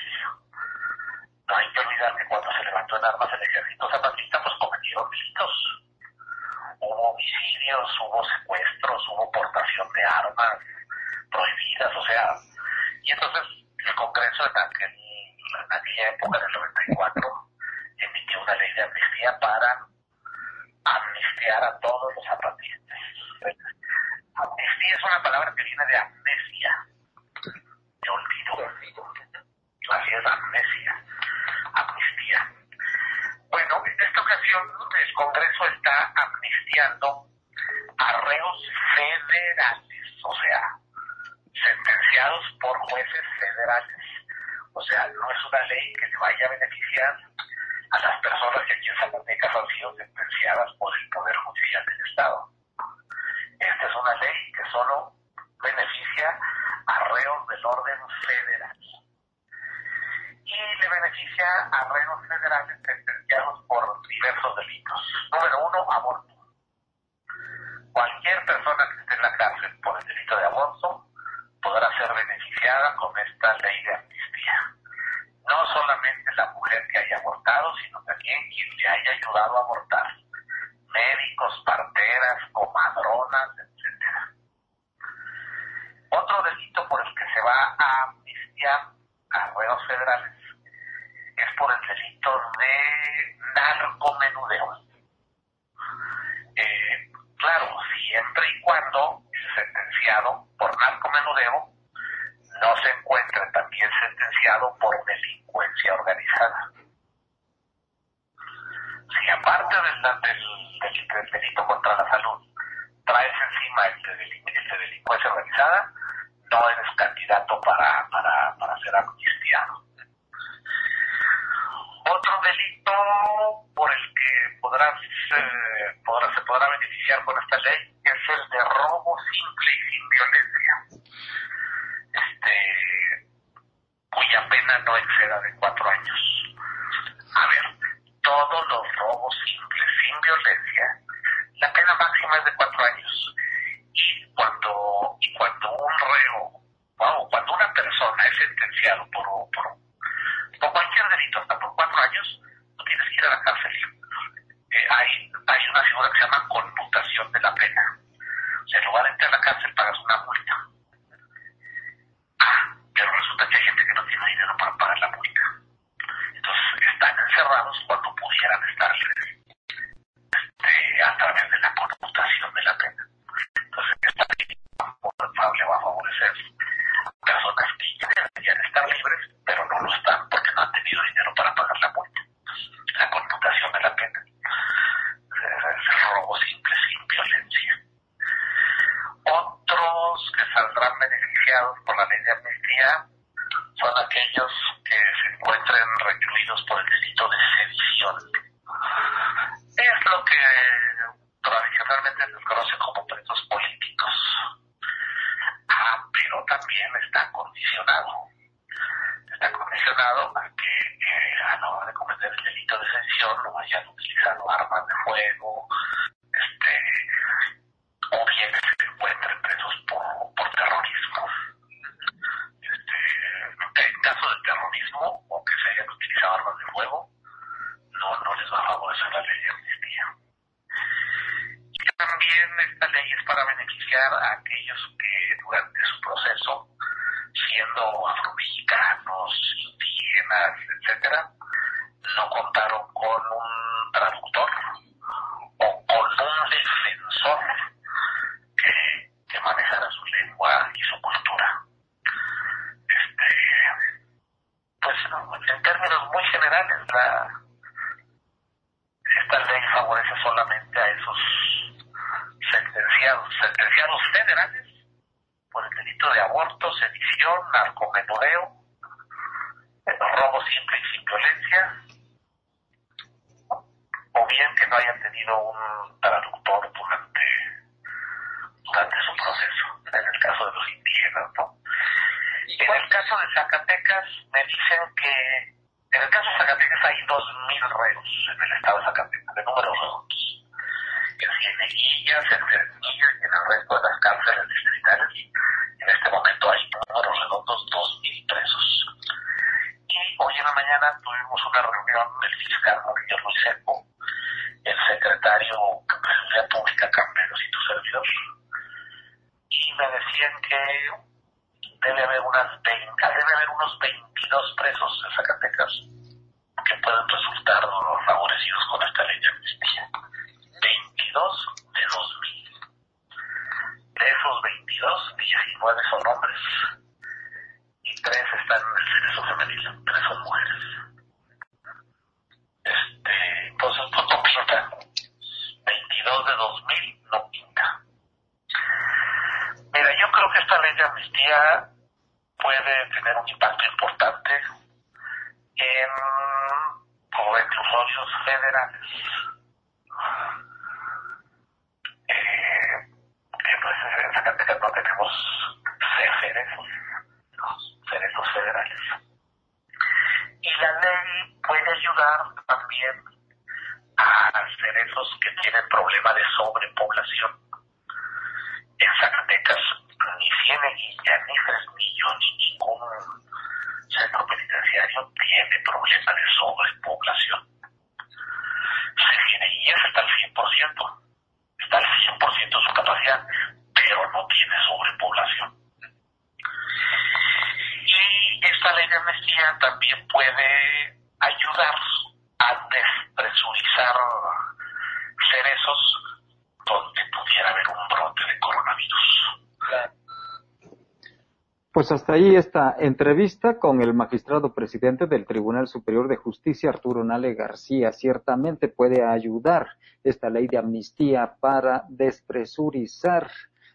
No hay que olvidar que cuando se levantó en armas el ejército zapatista, pues cometieron delitos. Hubo homicidios, hubo secuestros, hubo portación de armas prohibidas, o sea. Y entonces el Congreso en, aquel, en aquella época, del 94, a todos los apartistas. Amnistía es una palabra que viene de amnesia, de olvido. Así es, amnesia, amnistía. Bueno, en esta ocasión el Congreso está amnistiando a reos federales, o sea, sentenciados por jueces federales. O sea, no es una ley que podrán, eh, podrán, se podrá beneficiar con esta ley es el de robo simple y sin violencia. niños eh, durante su proceso siendo afromexicanos. 22 de 2000 no pinta. Mira, yo creo que esta ley de amnistía puede tener un impacto importante en reclusorios federales. Eh, pues en Zacatecas no tenemos cerezos, cerezos federales. Y la ley puede ayudar también cerezos que tienen problema de sobrepoblación. En Zacatecas ni Cieneguilla, ni Fresnillo, ni ningún centro penitenciario tiene problema de sobrepoblación. Cieneguilla está al 100%, está al 100% de su capacidad, pero no tiene sobrepoblación. Y esta ley de amnistía también puede ayudar a despresurizar cerezos donde pudiera haber un brote de coronavirus. Pues hasta ahí esta entrevista con el magistrado presidente del Tribunal Superior de Justicia, Arturo Nale García. Ciertamente puede ayudar esta ley de amnistía para despresurizar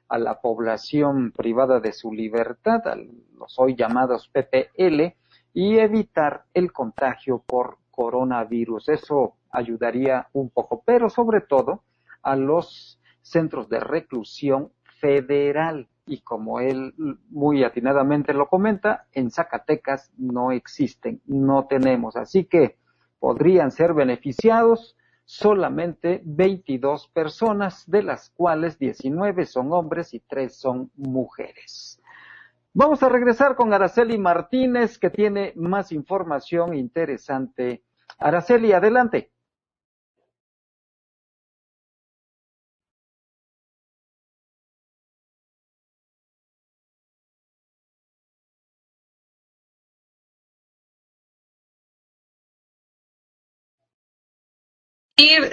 a la población privada de su libertad, a los hoy llamados PPL, y evitar el contagio por coronavirus. Eso ayudaría un poco, pero sobre todo a los centros de reclusión federal y como él muy atinadamente lo comenta, en Zacatecas no existen, no tenemos. Así que podrían ser beneficiados solamente 22 personas, de las cuales 19 son hombres y 3 son mujeres. Vamos a regresar con Araceli Martínez, que tiene más información interesante. Araceli, adelante.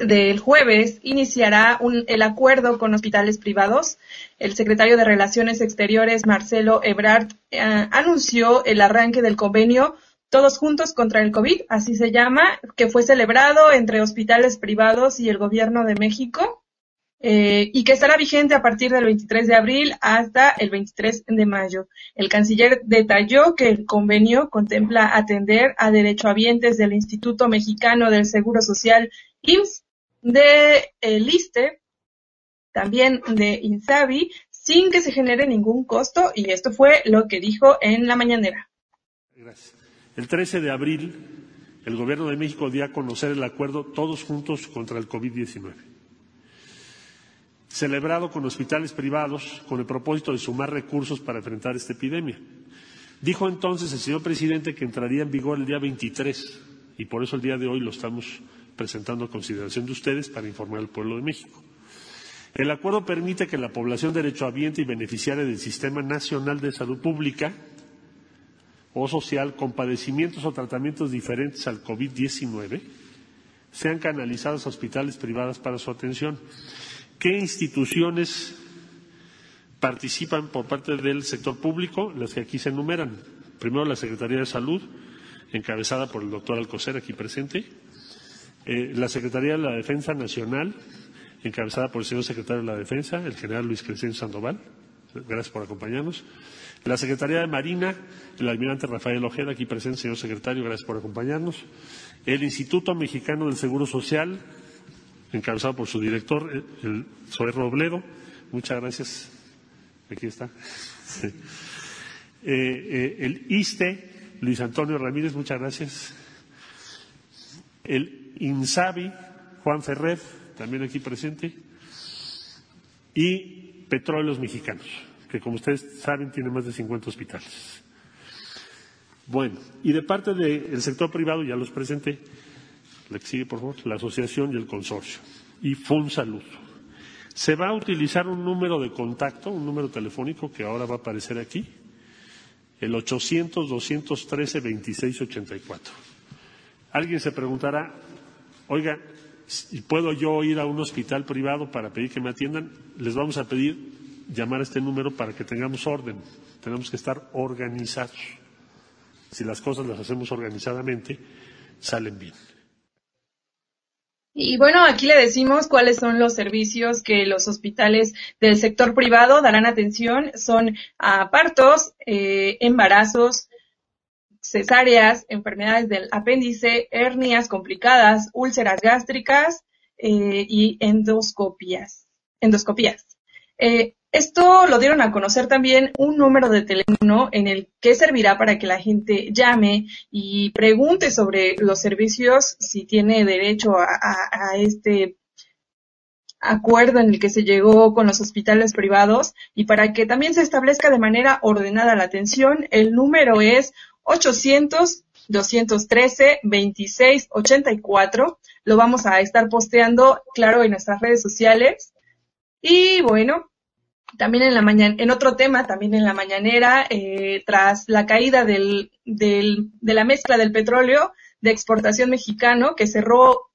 Del jueves iniciará un, el acuerdo con hospitales privados. El secretario de Relaciones Exteriores, Marcelo Ebrard, eh, anunció el arranque del convenio Todos Juntos contra el COVID, así se llama, que fue celebrado entre hospitales privados y el gobierno de México. Eh, y que estará vigente a partir del 23 de abril hasta el 23 de mayo. El canciller detalló que el convenio contempla atender a derechohabientes del Instituto Mexicano del Seguro Social De el ISTE, también de INSABI, sin que se genere ningún costo, y esto fue lo que dijo en la mañanera. Gracias. El 13 de abril, el Gobierno de México dio a conocer el acuerdo Todos Juntos contra el COVID-19, celebrado con hospitales privados con el propósito de sumar recursos para enfrentar esta epidemia. Dijo entonces el señor presidente que entraría en vigor el día 23 y por eso el día de hoy lo estamos presentando a consideración de ustedes para informar al pueblo de México. El acuerdo permite que la población derechohabiente y beneficiaria del Sistema Nacional de Salud Pública o social con padecimientos o tratamientos diferentes al COVID-19 sean canalizados a hospitales privados para su atención. ¿Qué instituciones participan por parte del sector público? Las que aquí se enumeran. Primero, la Secretaría de Salud, encabezada por el doctor Alcocer, aquí presente. Eh, la Secretaría de la Defensa Nacional, encabezada por el señor secretario de la Defensa, el general Luis Crescencio Sandoval. Gracias por acompañarnos. La Secretaría de Marina, el almirante Rafael Ojeda, aquí presente, señor secretario, gracias por acompañarnos. El Instituto Mexicano del Seguro Social, encabezado por su director, eh, el Zoé Robledo. Muchas gracias. Aquí está. Eh, el ISTE, Luis Antonio Ramírez, muchas gracias. El Insabi, Juan Ferrer, también aquí presente, y Petróleos Mexicanos, que como ustedes saben tiene más de 50 hospitales. Bueno, y de parte del sector privado, ya los presenté, la por favor, la asociación y el consorcio, y Salud. Se va a utilizar un número de contacto, un número telefónico que ahora va a aparecer aquí, el 800-213-2684. Alguien se preguntará, oiga, ¿puedo yo ir a un hospital privado para pedir que me atiendan? Les vamos a pedir llamar a este número para que tengamos orden. Tenemos que estar organizados. Si las cosas las hacemos organizadamente, salen bien. Y bueno, aquí le decimos cuáles son los servicios que los hospitales del sector privado darán atención. Son a partos, eh, embarazos, cesáreas, enfermedades del apéndice, hernias complicadas, úlceras gástricas eh, y endoscopias. endoscopías. Eh, esto lo dieron a conocer también un número de teléfono en el que servirá para que la gente llame y pregunte sobre los servicios, si tiene derecho a, este acuerdo en el que se llegó con los hospitales privados y para que también se establezca de manera ordenada la atención. El número es 800 213 26 84. Lo vamos a estar posteando, claro, en nuestras redes sociales. Y bueno, también en la mañana, en otro tema, también en la mañanera, eh, tras la caída del, del, de la mezcla del petróleo de exportación mexicano, que cerró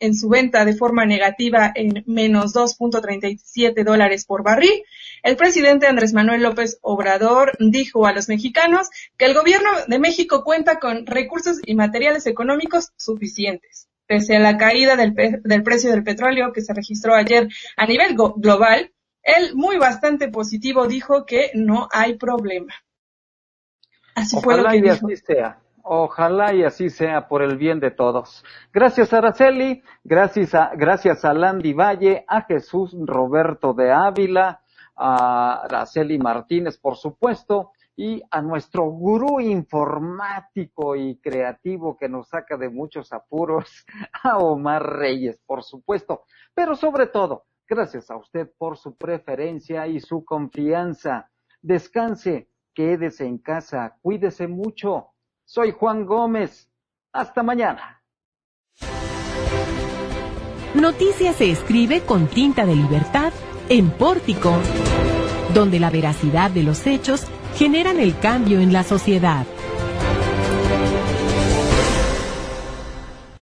en su venta de forma negativa en menos 2.37 dólares por barril, el presidente Andrés Manuel López Obrador dijo a los mexicanos que el gobierno de México cuenta con recursos y materiales económicos suficientes. Pese a la caída del, del precio del petróleo que se registró ayer a nivel global, él, muy bastante positivo, dijo que no hay problema. Así Ojalá fue lo que y así sea. Ojalá y así sea por el bien de todos. Gracias Araceli, gracias a, gracias a Landy Valle, a Jesús Roberto de Ávila, a Araceli Martínez, por supuesto, y a nuestro gurú informático y creativo que nos saca de muchos apuros, a Omar Reyes, por supuesto, pero sobre todo Gracias a usted por su preferencia y su confianza. Descanse, quédese en casa, cuídese mucho. Soy Juan Gómez. Hasta mañana. Noticias se escribe con tinta de libertad en Pórtico, donde la veracidad de los hechos generan el cambio en la sociedad.